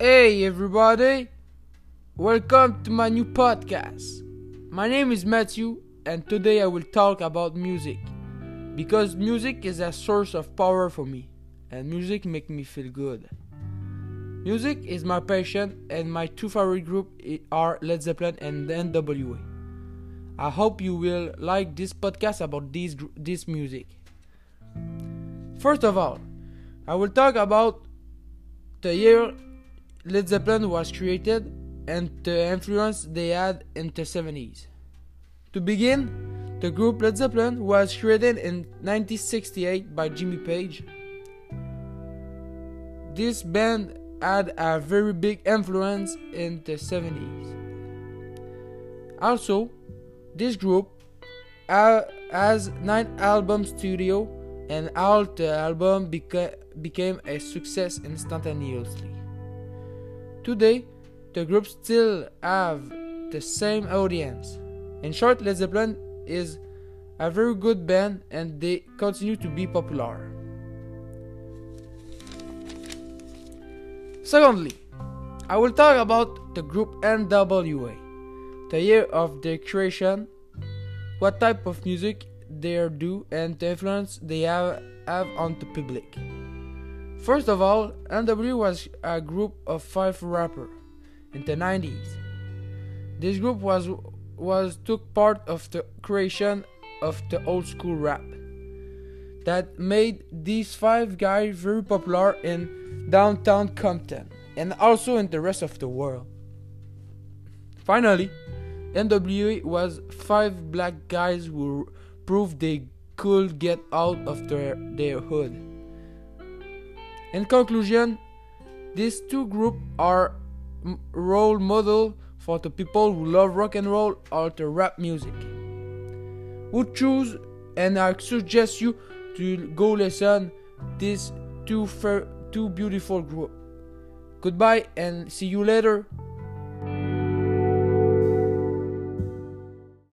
Hey everybody, welcome to my new podcast. My name is Matthew, and today I will talk about music because music is a source of power for me, and music makes me feel good. Music is my passion, and my two favorite groups are Led Zeppelin and NWA. I hope you will like this podcast about this this music. First of all, I will talk about the year Led Zeppelin was created and the influence they had in the 70s. To begin, the group Led Zeppelin was created in 1968 by Jimmy Page. This band had a very big influence in the 70s. Also, this group has 9 album studio and all the album beca- became a success instantaneously. Today, the group still have the same audience. In short, Led Zeppelin is a very good band and they continue to be popular. Secondly, I will talk about the group NWA, the year of their creation, what type of music they do, and the influence they have, have on the public. First of all, NWA was a group of five rappers in the 90s. This group was was took part of the creation of the old school rap that made these five guys very popular in downtown Compton and also in the rest of the world. Finally, NWA was five black guys who proved they could get out of their, their hood. In conclusion, these two groups are role model for the people who love rock and roll or the rap music. Who choose and I suggest you to go listen these two two beautiful groups. Goodbye and see you later.